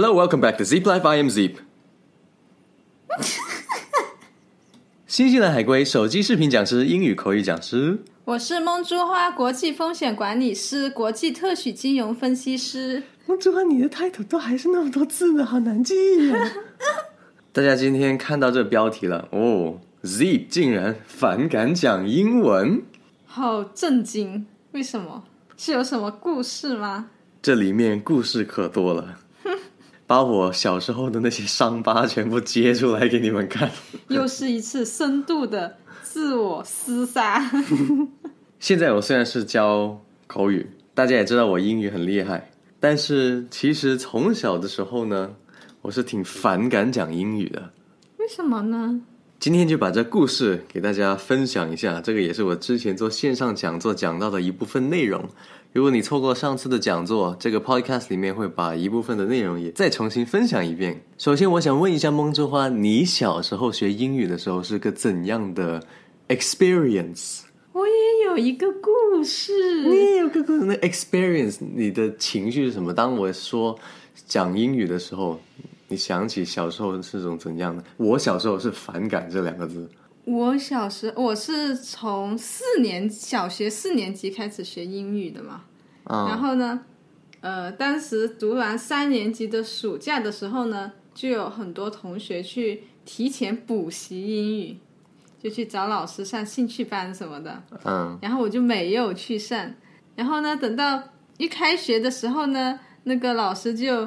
Hello, welcome back to Zip Life. I am Zip. 新西兰海龟手机视频讲师，英语口语讲师。我是梦珠花国际风险管理师，国际特许金融分析师。梦珠花，你的 title 都还是那么多字呢，好难记呀、大家今天看到这标题了哦，Zip 竟然反感讲英文，好震惊！为什么？是有什么故事吗？这里面故事可多了。把我小时候的那些伤疤全部揭出来给你们看。又是一次深度的自我厮杀。现在我虽然是教口语，大家也知道我英语很厉害，但是其实从小的时候呢，我是挺反感讲英语的。为什么呢？今天就把这故事给大家分享一下，这个也是我之前做线上讲座讲到的一部分内容。如果你错过上次的讲座，这个 podcast 里面会把一部分的内容也再重新分享一遍。首先，我想问一下梦之花，你小时候学英语的时候是个怎样的 experience？我也有一个故事。你也有个故事。那 experience，你的情绪是什么？当我说讲英语的时候，你想起小时候是种怎样的？我小时候是反感这两个字。我小时我是从四年小学四年级开始学英语的嘛，啊、然后呢，呃，当时读完三年级的暑假的时候呢，就有很多同学去提前补习英语，就去找老师上兴趣班什么的。嗯然后我就没有去上。然后呢，等到一开学的时候呢，那个老师就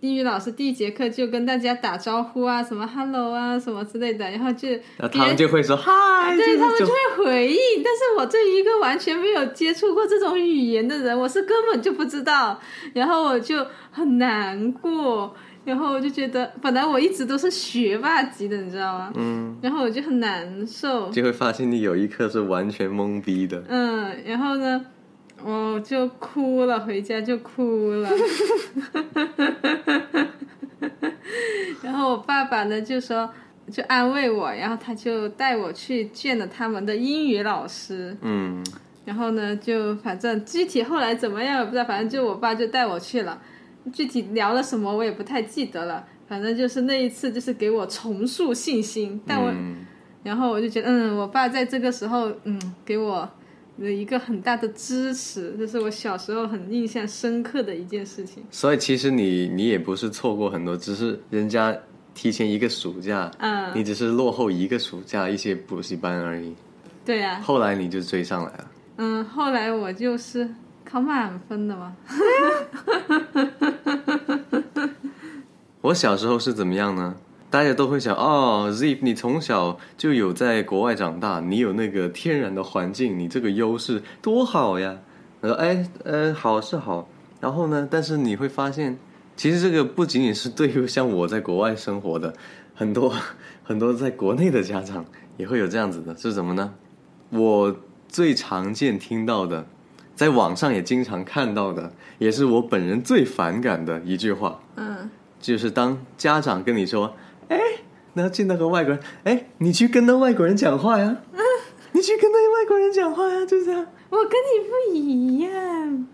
英语老师第一节课就跟大家打招呼啊，什么 hello 啊，什么之类的，然后就那他们就会说 嗨，对他们就就会回应。但是我对于一个完全没有接触过这种语言的人，我是根本就不知道，然后我就很难过。然后我就觉得，本来我一直都是学霸级的，你知道吗？嗯，然后我就很难受。就会发现你有一刻是完全懵逼的。嗯，然后呢，我就哭了，回家就哭了。然后我爸爸呢就说，就安慰我，然后他就带我去见了他们的英语老师。嗯然后呢，就反正具体后来怎么样也不知道，反正就我爸就带我去了。具体聊了什么我也不太记得了，反正就是那一次就是给我重塑信心。但我、嗯然后我就觉得，嗯，我爸在这个时候，嗯，给我了一个很大的支持，这是我小时候很印象深刻的一件事情。所以其实你你也不是错过很多，只是人家提前一个暑假，嗯，你只是落后一个暑假一些补习班而已。对呀、后来你就追上来了。嗯，后来我就是考满分的嘛。我小时候是怎么样呢？大家都会想哦，Zip，你从小就有在国外长大，你有那个天然的环境，你这个优势多好呀。他说，哎，呃，好是好，然后呢，但是你会发现，其实这个不仅仅是对于像我在国外生活的很多 很多在国内的家长也会有这样子的，是什么呢？我最常见听到的，在网上也经常看到的，也是我本人最反感的一句话。嗯，就是当家长跟你说：“哎，然后见到个外国人，哎，你去跟那外国人讲话呀，你去跟那外国人讲话呀，就这样。我跟你不一样。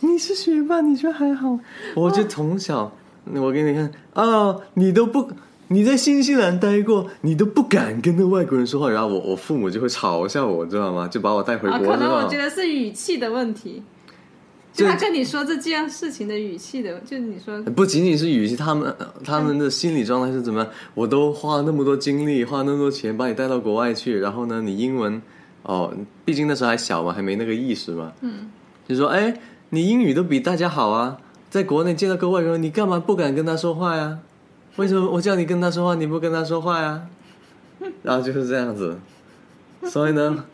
你是学霸，你说还好，我就从小，我给你看啊，你都不。”你在新西兰待过，你都不敢跟那外国人说话，然后我我父母就会嘲笑我，知道吗？就把我带回啊，国可能我觉得是语气的问题。就他跟你说这件事情的语气的，就你说不仅仅是语气，他们他们的心理状态是怎么样？我都花了那么多精力，花那么多钱把你带到国外去，然后呢，你英文哦，毕竟那时候还小嘛，还没那个意识嘛，嗯，就说哎，你英语都比大家好啊，在国内见到个外国人，你干嘛不敢跟他说话呀？为什么我叫你跟他说话，你不跟他说话呀？然后就是这样子，所以呢，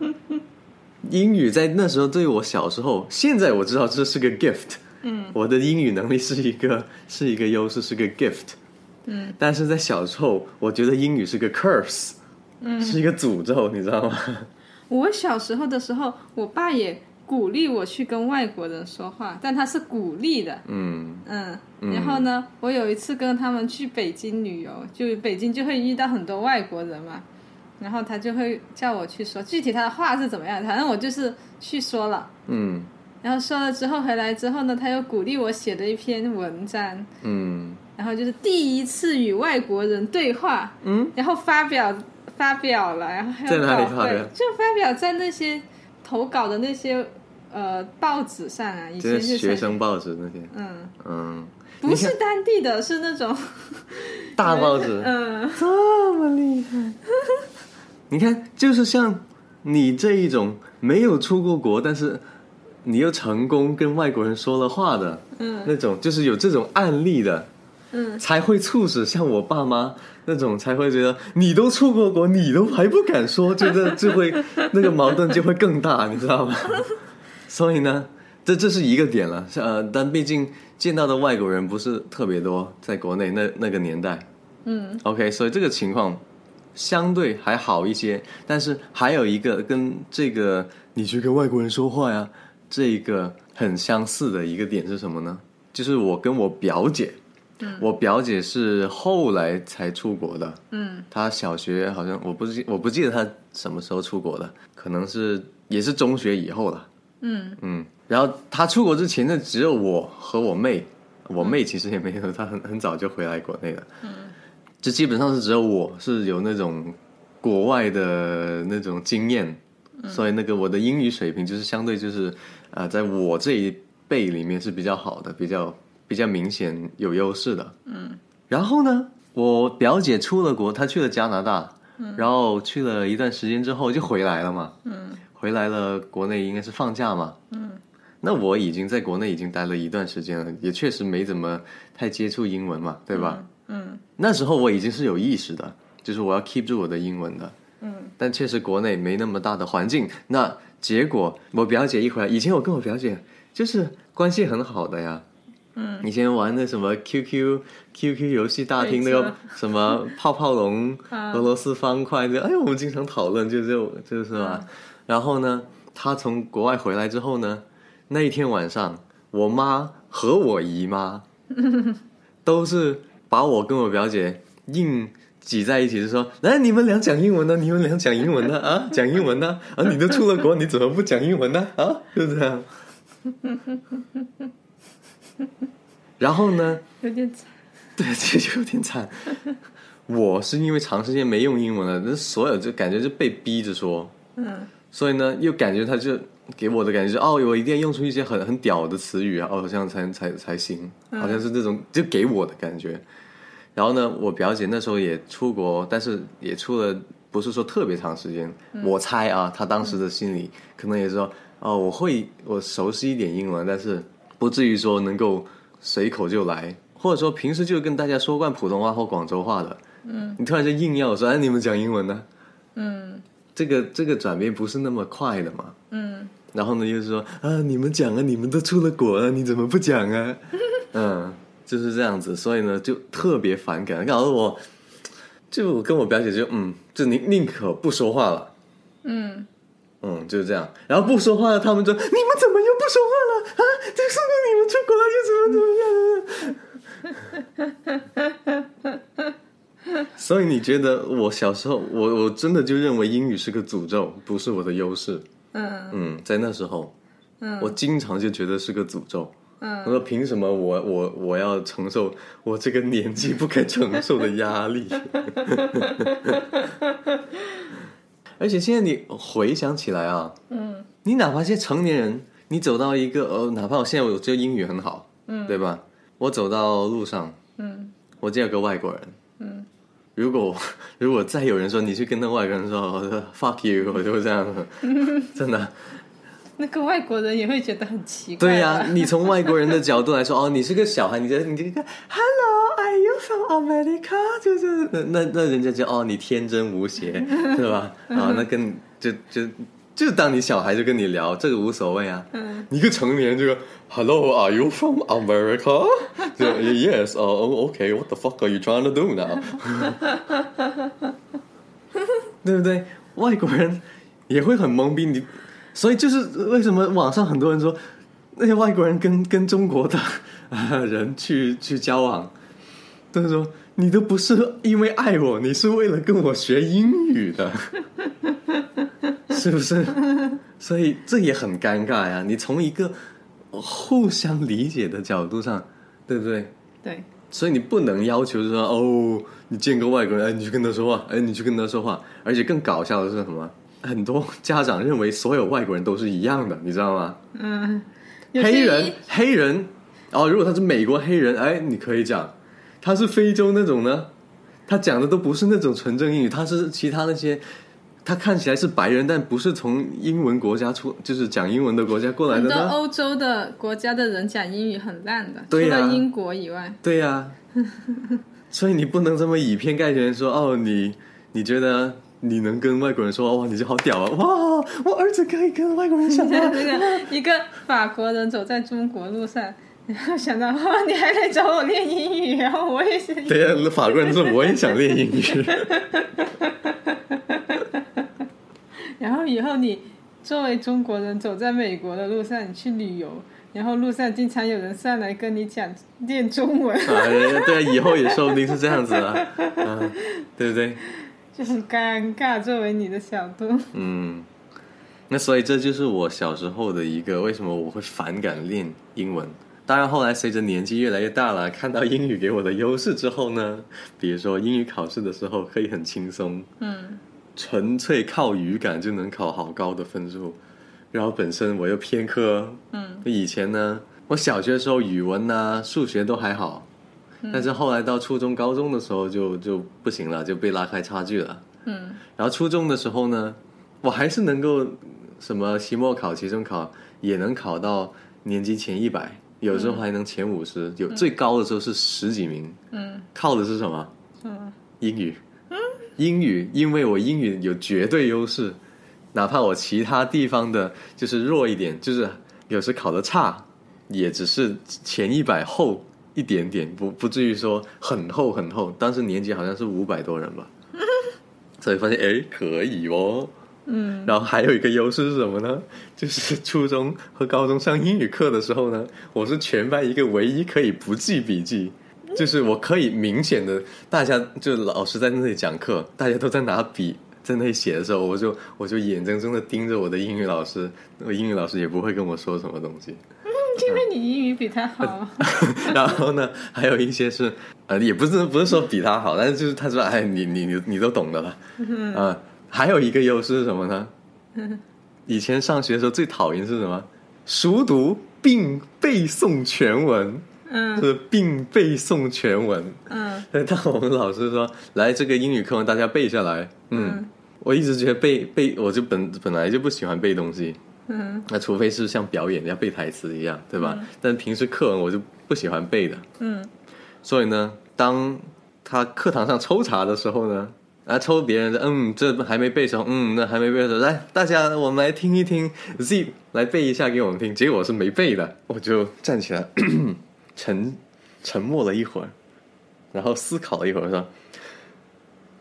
英语在那时候对于我小时候，现在我知道这是个 gift，嗯。我的英语能力是一个是一个优势，是个 gift，嗯，但是在小时候，我觉得英语是个 curse，嗯，是一个诅咒，你知道吗？我小时候的时候，我爸也鼓励我去跟外国人说话，但他是鼓励的，嗯。嗯。然后呢，我有一次跟他们去北京旅游，就北京就会遇到很多外国人嘛，然后他就会叫我去说，具体他的话是怎么样，反正我就是去说了。嗯。然后说了之后回来之后呢，他又鼓励我写了一篇文章，嗯。然后就是第一次与外国人对话，嗯，然后发表发表了，然后还有在哪里稿发表？费就发表在那些投稿的那些呃报纸上啊，以前是些学生报纸那些，嗯，嗯，不是当地的，是那种大报纸，嗯。这么厉害。你看，就是像你这一种没有出过国，但是你又成功跟外国人说了话的嗯。那种，就是有这种案例的，嗯，才会促使像我爸妈那种才会觉得你都出过国，你都还不敢说，觉得就会那个矛盾就会更大，你知道吗？所以呢，这这是一个点了，呃，但毕竟见到的外国人不是特别多，在国内那那个年代，嗯，OK，所以这个情况相对还好一些，但是还有一个跟这个你去跟外国人说话呀，这个很相似的一个点是什么呢？就是我跟我表姐，嗯。我表姐是后来才出国的，嗯。她小学好像我不记我不记得她什么时候出国的，可能是也是中学以后了。嗯。嗯，然后她出国之前呢，只有我和我妹，我妹其实也没有，她很很早就回来国内了。嗯，就基本上是只有我是有那种国外的那种经验，所以那个我的英语水平就是相对就是啊、呃在我这一辈里面是比较好的，比较比较明显有优势的。嗯，然后呢，我表姐出了国，她去了加拿大，然后去了一段时间之后就回来了嘛。嗯回来了，国内应该是放假嘛。嗯，那我已经在国内已经待了一段时间了，也确实没怎么太接触英文嘛，对吧？嗯那时候我已经是有意识的，就是我要 keep 住我的英文的。嗯但确实国内没那么大的环境。那结果我表姐一回来，以前我跟我表姐就是关系很好的呀。嗯，以前玩的什么 QQ QQ 游戏大厅那个什么泡泡龙、啊俄罗斯方块的，哎呀，我们经常讨论，就就就是吧。然后呢，她从国外回来之后呢，那一天晚上，我妈和我姨妈都是把我跟我表姐硬挤在一起，就说：“来，你们俩讲英文呢，你们俩讲英文呢，啊，讲英文呢，啊，你都出了国，你怎么不讲英文呢？啊，就这样。”然后呢，有点惨。对，这就有点惨。我是因为长时间没用英文了，那所有就感觉就被逼着说，嗯所以呢，又感觉他就给我的感觉是，哦，我一定要用出一些很很屌的词语啊，哦，这样才才才行，好像是这种就给我的感觉。然后呢，我表姐那时候也出国，但是也出了不是说特别长时间。我猜啊，她当时的心里可能也是说，哦，我会我熟悉一点英文，但是不至于说能够随口就来，或者说平时就跟大家说惯普通话或广州话的。嗯，你突然间硬要我说，哎，你们讲英文呢？嗯这个这个转变不是那么快的嘛。嗯然后呢，又是说啊，你们讲啊，你们都出了国了，你怎么不讲啊？嗯，就是这样子，所以呢，就特别反感，搞得我，就我跟我表姐就嗯，就宁宁可不说话了，嗯嗯，就是这样。然后不说话了，他们就你们怎么又不说话了啊？这是你们出国了又怎么怎么样？所以你觉得我小时候，我我真的就认为英语是个诅咒，不是我的优势。嗯嗯，在那时候，嗯我经常就觉得是个诅咒。嗯我说凭什么我我我要承受我这个年纪不该承受的压力？而且现在你回想起来啊，嗯你哪怕现在成年人，你走到一个呃，哪怕我现在我觉得英语很好，嗯对吧？我走到路上，嗯我见有个外国人，嗯如果 如果再有人说你去跟那外国人说我说 fuck you，我就会这样，真的。那个外国人也会觉得很奇怪。对呀、你从外国人的角度来说，哦，你是个小孩，你这你这个 Hello，Are you from America？就是那那那人家就哦，你天真无邪，是吧？啊，那跟就就就当你小孩就跟你聊，这个无所谓啊。一个成年人就 Hello，Are you from America？就 Yes，哦、OK，What the fuck are you trying to do now？对不对？外国人也会很懵逼，你所以就是为什么网上很多人说那些外国人跟跟中国的啊人去去交往，都是说你都不是因为爱我，你是为了跟我学英语的，是不是？所以这也很尴尬呀。你从一个互相理解的角度上，对不对？对，所以你不能要求说哦，你见个外国人，哎，你去跟他说话，哎，你去跟他说话。而且更搞笑的是什么？很多家长认为所有外国人都是一样的，你知道吗？嗯，黑人，黑人，哦，如果他是美国黑人，哎，你可以讲；他是非洲那种呢，他讲的都不是那种纯正英语，他是其他那些，他看起来是白人，但不是从英文国家出，就是讲英文的国家过来很多。欧洲的国家的人讲英语很烂的，除了英国以外。对呀、所以你不能这么以偏概全说哦，你你觉得你能跟外国人说哇，你就好屌啊！哇，我儿子可以跟外国人讲话。那个一个法国人走在中国路上，然后想到，哇，你还来找我练英语，然后我也是，对呀、法国人说我也想练英语。然后以后你作为中国人走在美国的路上，你去旅游，然后路上经常有人上来跟你讲练中文，啊，对，以后也说不定是这样子啊，啊，对不对？就很尴尬。作为你的小度，嗯，那所以这就是我小时候的一个为什么我会反感练英文。当然，后来随着年纪越来越大了，看到英语给我的优势之后呢，比如说英语考试的时候可以很轻松，嗯纯粹靠语感就能考好高的分数，然后本身我又偏科，嗯，以前呢，我小学的时候语文呐、数学都还好，但是后来到初中、高中的时候就就不行了，就被拉开差距了。嗯然后初中的时候呢，我还是能够什么期末考、期中考也能考到年级前一百，有时候还能前五十，有最高的时候是十几名。嗯靠的是什么？嗯英语。英语，因为我英语有绝对优势，哪怕我其他地方的就是弱一点，就是有时考的差，也只是前一百后一点点，不不至于说很厚很厚。当时年级好像是五百多人吧，所以发现哎可以哦。嗯然后还有一个优势是什么呢？就是初中和高中上英语课的时候呢，我是全班一个唯一可以不记笔记，就是我可以明显的，大家就老师在那里讲课，大家都在拿笔在那里写的时候，我就我就眼睁睁的盯着我的英语老师，那个英语老师也不会跟我说什么东西。因为你英语比他好。然后呢，还有一些是呃，也不是不是说比他好，但是就是他说，哎，你你你你都懂的了，啊、还有一个优势是什么呢？以前上学的时候最讨厌是什么？熟读并背诵全文，嗯是并背诵全文。嗯但我们老师说，来这个英语课文大家背下来。嗯，我一直觉得背背，我就本本来就不喜欢背东西。嗯那除非是像表演要背台词一样，对吧？但平时课文我就不喜欢背的。嗯所以呢，当他课堂上抽查的时候呢，啊，抽别人的，嗯，这还没背的时候，嗯，那还没背的时候，来，大家我们来听一听，Z 来背一下给我们听。结果我是没背的，我就站起来，沉沉默了一会儿，然后思考了一会儿，说：“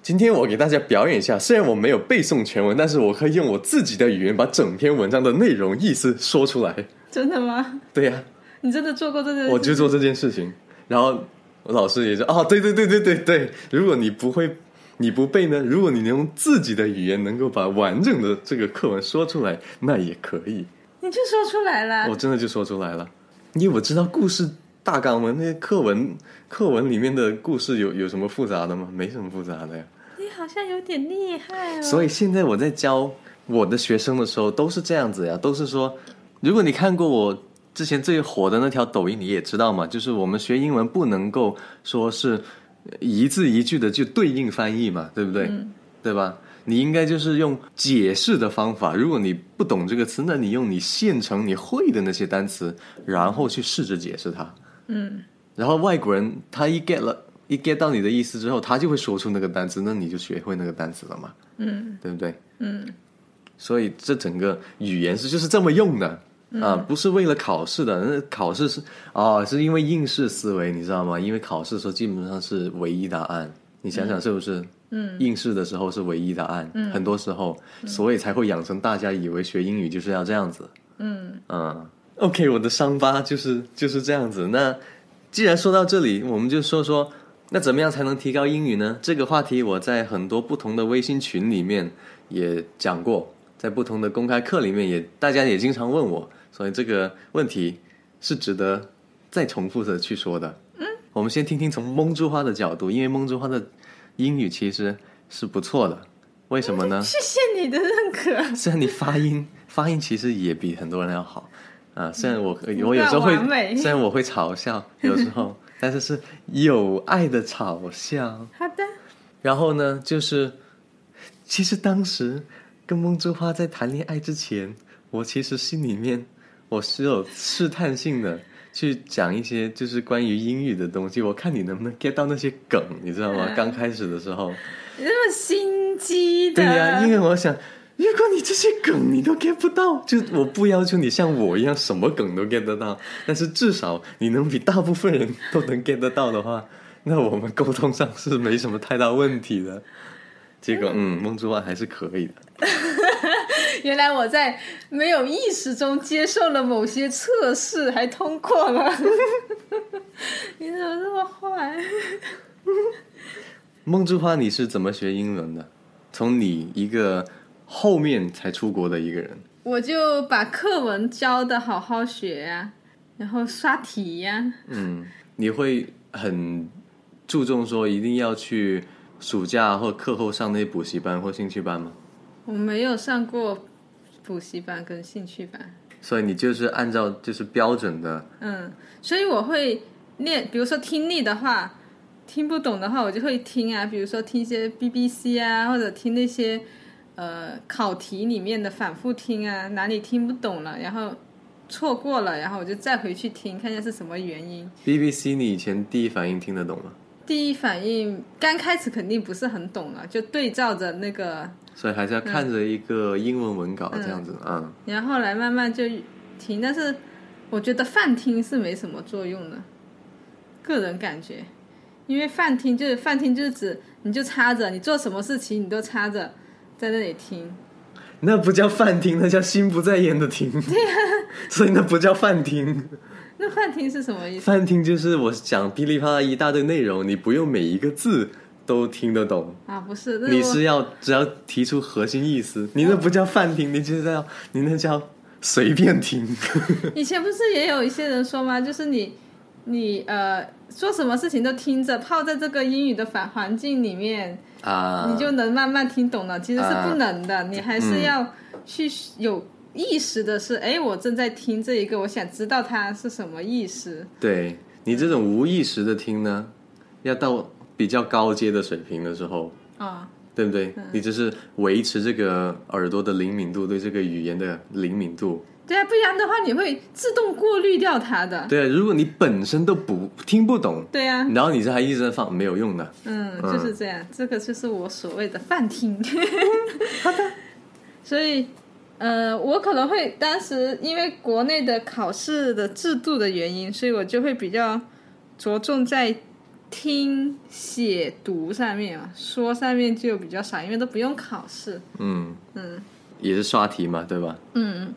今天我给大家表演一下，虽然我没有背诵全文，但是我可以用我自己的语言把整篇文章的内容意思说出来。真的吗？”对呀、你真的做过这件事？我就做这件事情，然后我老师也说，哦，对对对对对对，如果你不会，你不背呢，如果你能用自己的语言能够把完整的这个课文说出来，那也可以。你就说出来了。我真的就说出来了，因为我知道故事大纲嘛，那些课文课文里面的故事有有什么复杂的吗？没什么复杂的呀。你好像有点厉害哦。所以现在我在教我的学生的时候都是这样子呀，都是说，如果你看过我之前最火的那条抖音，你也知道嘛，就是我们学英文不能够说是一字一句的就对应翻译嘛，对不对？对吧？你应该就是用解释的方法。如果你不懂这个词，那你用你现成你会的那些单词，然后去试着解释它。嗯。然后外国人他一 get 了，一 get 到你的意思之后，他就会说出那个单词，那你就学会那个单词了嘛，嗯。对不对？嗯。所以这整个语言是就是这么用的。啊，不是为了考试的。那考试是啊，是因为应试思维，你知道吗？因为考试的时候基本上是唯一答案，你想想是不是？嗯。应试的时候是唯一答案，很多时候，所以才会养成大家以为学英语就是要这样子。嗯。嗯 OK，我的伤疤就是就是这样子。那既然说到这里，我们就说说，那怎么样才能提高英语呢？这个话题我在很多不同的微信群里面也讲过，在不同的公开课里面也大家也经常问我，所以这个问题是值得再重复的去说的。嗯，我们先听听从蒙珠花的角度，因为蒙珠花的英语其实是不错的。为什么呢？谢谢你的认可。虽然你发音发音其实也比很多人要好啊，虽然我我有时候会，虽然我会嘲笑，有时候，但是是有爱的嘲笑。好的。然后呢，就是其实当时跟梦之花在谈恋爱之前，我其实心里面我是有试探性的去讲一些就是关于英语的东西，我看你能不能 get 到那些梗，你知道吗？嗯刚开始的时候，你那么心机的，对呀、因为我想。如果你这些梗你都 get 不到，就我不要求你像我一样什么梗都 get 得到，但是至少你能比大部分人都能 get 得到的话，那我们沟通上是没什么太大问题的。结果，嗯，梦之外还是可以的。原来我在没有意识中接受了某些测试，还通过了。你怎么这么坏？梦之花，你是怎么学英文的？从你一个后面才出国的一个人，我就把课文教的好好学呀、然后刷题呀、嗯，你会很注重说一定要去暑假或课后上那些补习班或兴趣班吗？我没有上过补习班跟兴趣班，所以你就是按照就是标准的，嗯，所以我会练，比如说听力的话，听不懂的话，我就会听啊，比如说听一些 BBC 啊，或者听那些呃考题里面的反复听啊，哪里听不懂了，然后错过了，然后我就再回去听，看一下是什么原因。BBC，你以前第一反应听得懂吗？第一反应刚开始肯定不是很懂了，就对照着那个，所以还是要看着一个英文文稿这样子啊、嗯然后后来慢慢就听，但是我觉得泛听是没什么作用的，个人感觉，因为泛听就是泛听就是指你就插着，你做什么事情你都插着在那里听，那不叫饭厅，那叫心不在焉的听。对呀、所以那不叫饭厅。那饭厅是什么意思？饭厅就是我讲噼里啪啦一大堆内容，你不用每一个字都听得懂，啊，不是，你是要只要提出核心意思，你那不叫饭厅，你就是要你那叫随便听。以前不是也有一些人说吗？就是你你呃做什么事情都听着，泡在这个英语的反环境里面。啊，你就能慢慢听懂了，其实是不能的，你还是要去有意识的是，哎、我正在听这一个，我想知道它是什么意思。对你这种无意识的听呢，要到比较高阶的水平的时候，啊、对不对？你就是维持这个耳朵的灵敏度，对这个语言的灵敏度。对啊，不然的话你会自动过滤掉它的。对啊，如果你本身都不听不懂，对啊，然后你这还一直在放，没有用的。嗯，就是这样，这个就是我所谓的泛听。好的。所以，呃，我可能会当时因为国内的考试的制度的原因，所以我就会比较着重在听、写、读上面啊，说上面就比较少，因为都不用考试。嗯嗯也是刷题嘛，对吧？嗯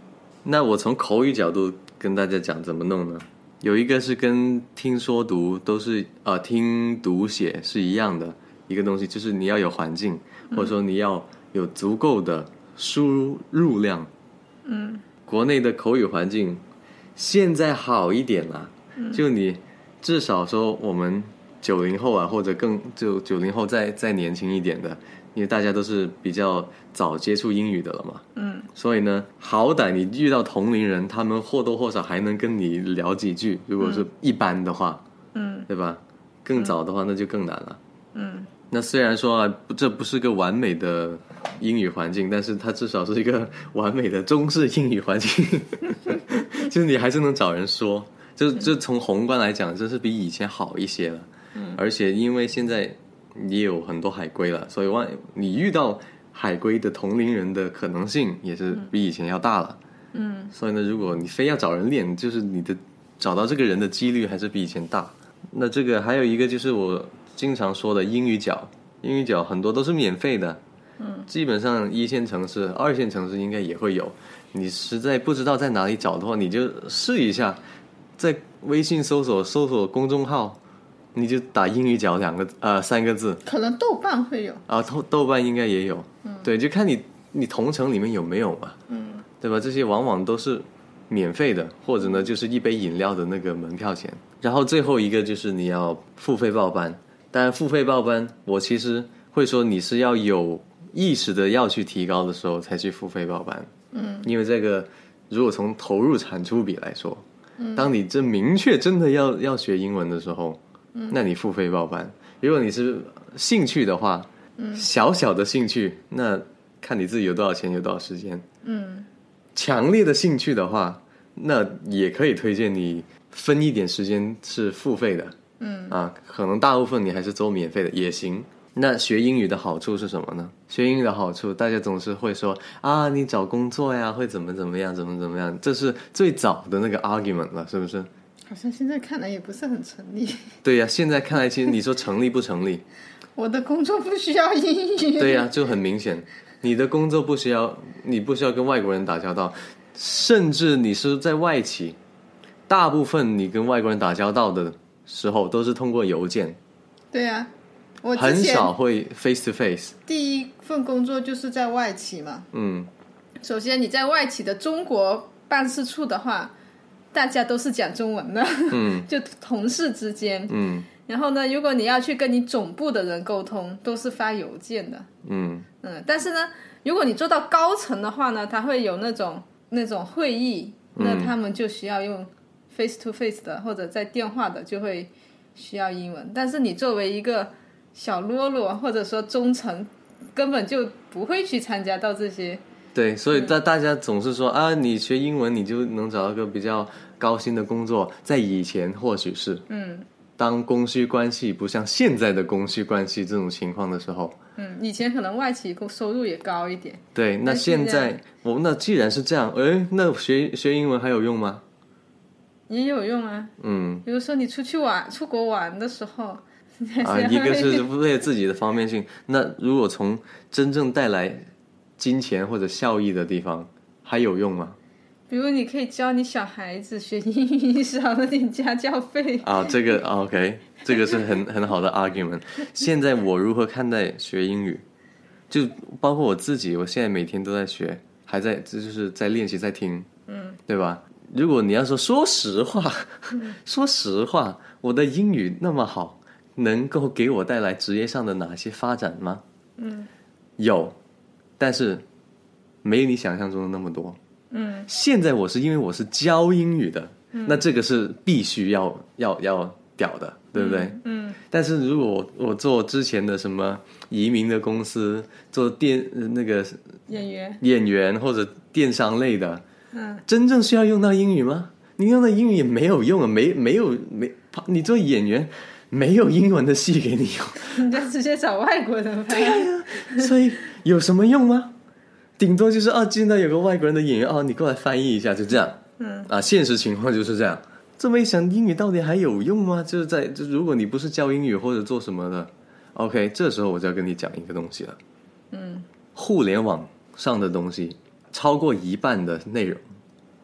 那我从口语角度跟大家讲怎么弄呢？有一个是跟听说读都是呃听读写是一样的一个东西，就是你要有环境，或者说你要有足够的输入量。嗯国内的口语环境现在好一点啦，就你至少说我们九零后啊，或者更就九零后再再年轻一点的，因为大家都是比较早接触英语的了嘛，嗯所以呢，好歹你遇到同龄人，他们或多或少还能跟你聊几句。如果是一般的话，嗯对吧？更早的话，那就更难了。嗯那虽然说啊，不这不是个完美的英语环境，但是它至少是一个完美的中式英语环境，就是你还是能找人说。就就从宏观来讲，这是比以前好一些了。嗯，而且因为现在也有很多海归了，所以万你遇到海归的同龄人的可能性也是比以前要大了。嗯所以呢，如果你非要找人练，就是你的找到这个人的几率还是比以前大。那这个还有一个就是我经常说的英语角，英语角很多都是免费的，嗯，基本上一线城市、二线城市应该也会有。你实在不知道在哪里找的话，你就试一下，在微信搜索搜索公众号，你就打英语角两个呃三个字，可能豆瓣会有。啊，豆豆瓣应该也有，对，就看你你同城里面有没有嘛，嗯。对吧？这些往往都是免费的，或者呢就是一杯饮料的那个门票钱。然后最后一个就是你要付费报班，当然付费报班，我其实会说你是要有意识的要去提高的时候才去付费报班。嗯，因为这个如果从投入产出比来说，当你这明确真的要要学英文的时候，那你付费报班。如果你是兴趣的话，小小的兴趣，那看你自己有多少钱，有多少时间。嗯，强烈的兴趣的话，那也可以推荐你分一点时间是付费的。嗯啊，可能大部分你还是走免费的也行。那学英语的好处是什么呢？学英语的好处，大家总是会说啊，你找工作呀，会怎么怎么样，怎么怎么样，这是最早的那个 argument 了，是不是？好像现在看来也不是很成立。对呀、现在看来，其实你说成立不成立？我的工作不需要英语。对呀、就很明显，你的工作不需要，你不需要跟外国人打交道，甚至你是在外企，大部分你跟外国人打交道的时候都是通过邮件，对呀、我很少会 face to face。第一份工作就是在外企嘛。嗯，首先你在外企的中国办事处的话，大家都是讲中文的，嗯 就同事之间。嗯然后呢，如果你要去跟你总部的人沟通，都是发邮件的。嗯嗯，但是呢，如果你做到高层的话呢，他会有那种那种会议，那他们就需要用 face to face 的，或者在电话的，就会需要英文。但是你作为一个小喽啰，或者说中层，根本就不会去参加到这些。对，所以大大家总是说啊，你学英文你就能找到个比较高薪的工作，在以前或许是，嗯。当供需关系不像现在的供需关系这种情况的时候，嗯，以前可能外企工收入也高一点。对，那现现在我那既然是这样，诶，那学学英文还有用吗？也有用啊，嗯，比如说你出去玩、出国玩的时候，啊，一个是 为了自己的方便性，那如果从真正带来金钱或者效益的地方，还有用吗？比如你可以教你小孩子学英语，少了点家教费。啊，这个啊 OK，这个是很 很好的 argument。现在我如何看待学英语？就包括我自己，我现在每天都在学，还在这就是在练习，在听，嗯，对吧？如果你要说说实话，说实话，我的英语那么好，能够给我带来职业上的哪些发展吗？嗯，有，但是没有你想象中的那么多。嗯，现在我是因为我是教英语的，那这个是必须要要要屌的，对不对？嗯但是如果我我做之前的什么移民的公司，做电呃那个演员，演员或者电商类的，嗯，真正需要用到英语吗？你用的英语也没有用啊，没没有没，你做演员没有英文的戏给你用，你就直接找外国人拍呀。所以有什么用吗？顶多就是啊，见到有个外国人的演员哦，你过来翻译一下，就这样。嗯啊，现实情况就是这样。这么一想，英语到底还有用吗？就是在就如果你不是教英语或者做什么的，OK，这时候我就要跟你讲一个东西了。嗯互联网上的东西，超过一半的内容，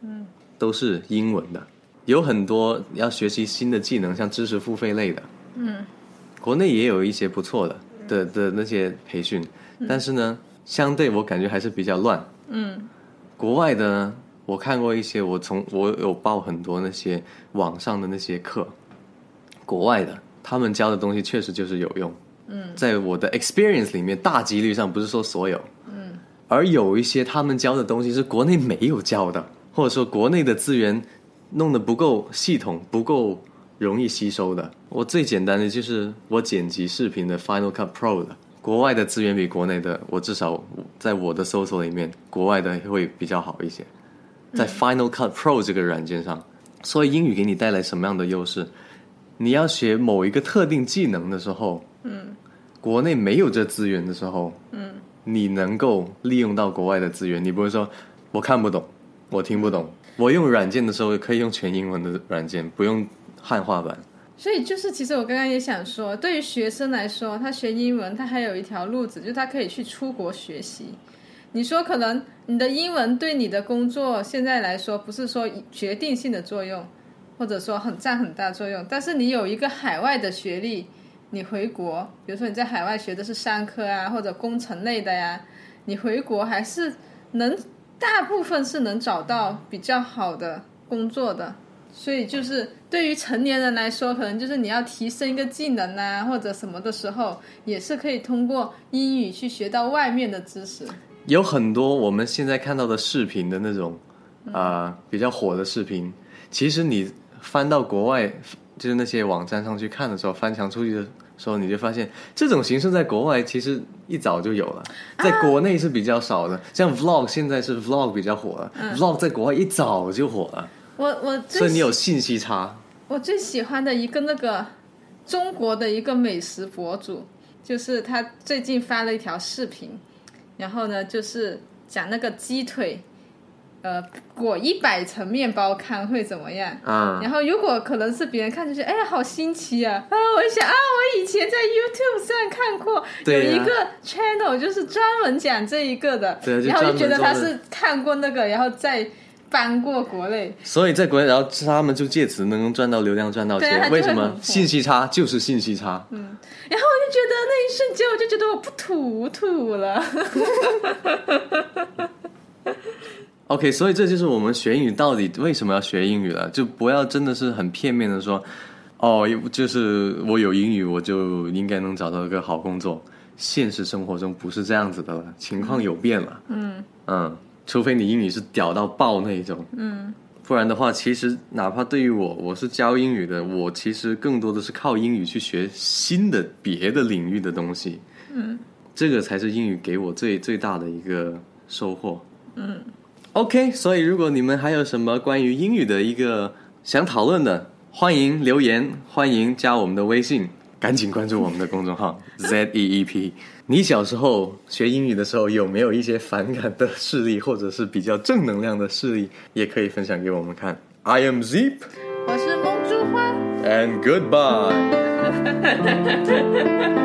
嗯，都是英文的。有很多要学习新的技能，像知识付费类的，嗯国内也有一些不错的的的那些培训，但是呢，相对我感觉还是比较乱。嗯。国外的呢，我看过一些，我从我有报很多那些网上的那些课，国外的他们教的东西确实就是有用。嗯，在我的 experience 里面，大几率上不是说所有，嗯。而有一些他们教的东西是国内没有教的，或者说国内的资源弄得不够系统、不够容易吸收的。我最简单的就是我剪辑视频的 Final Cut Pro 的，国外的资源比国内的，我至少在我的搜索里面，国外的会比较好一些。在 Final Cut Pro 这个软件上，所以英语给你带来什么样的优势？你要学某一个特定技能的时候，嗯国内没有这资源的时候，嗯你能够利用到国外的资源，你不会说我看不懂，我听不懂。我用软件的时候可以用全英文的软件，不用汉化版。所以就是，其实我刚刚也想说，对于学生来说，他学英文，他还有一条路子，就是他可以去出国学习。你说可能你的英文对你的工作现在来说不是说决定性的作用，或者说很占很大作用，但是你有一个海外的学历，你回国，比如说你在海外学的是商科啊或者工程类的呀，你回国还是能大部分是能找到比较好的工作的。所以就是对于成年人来说，可能就是你要提升一个技能啊，或者什么的时候，也是可以通过英语去学到外面的知识。有很多我们现在看到的视频的那种啊、比较火的视频，其实你翻到国外就是那些网站上去看的时候，翻墙出去的时候，你就发现这种形式在国外其实一早就有了，在国内是比较少的。像 vlog 现在是 vlog 比较火了、v l o g 在国外一早就火了，我我所以你有信息差。我最喜欢的一个那个中国的一个美食博主，就是他最近发了一条视频，然后呢，就是讲那个鸡腿，呃，裹一百层面包看会怎么样？啊、然后如果可能是别人看就觉得，哎呀，好新奇啊！啊，我一想啊，我以前在 YouTube 上看过有一个 channel 就是专门讲这一个的，对然后就觉得他是看过那个，然后再搬过国内。所以在国内，然后他们就借此能赚到流量，赚到钱。为什么信息差就是信息差？然后我就觉得那一瞬间，我就觉得我不土土了。OK，所以这就是我们学英语到底为什么要学英语了，就不要真的是很片面的说，哦，就是我有英语我就应该能找到一个好工作。现实生活中不是这样子的了，情况有变了。嗯嗯，除非你英语是屌到爆那一种。嗯，不然的话，其实哪怕对于我，我是教英语的，我其实更多的是靠英语去学新的别的领域的东西。嗯，这个才是英语给我最最大的一个收获。嗯 OK，所以如果你们还有什么关于英语的一个想讨论的，欢迎留言，欢迎加我们的微信，赶紧关注我们的公众号 Z E E P。你小时候学英语的时候，有没有一些反感的事例，或者是比较正能量的事例，也可以分享给我们看。I am Zip 我是梦珠花。and goodbye。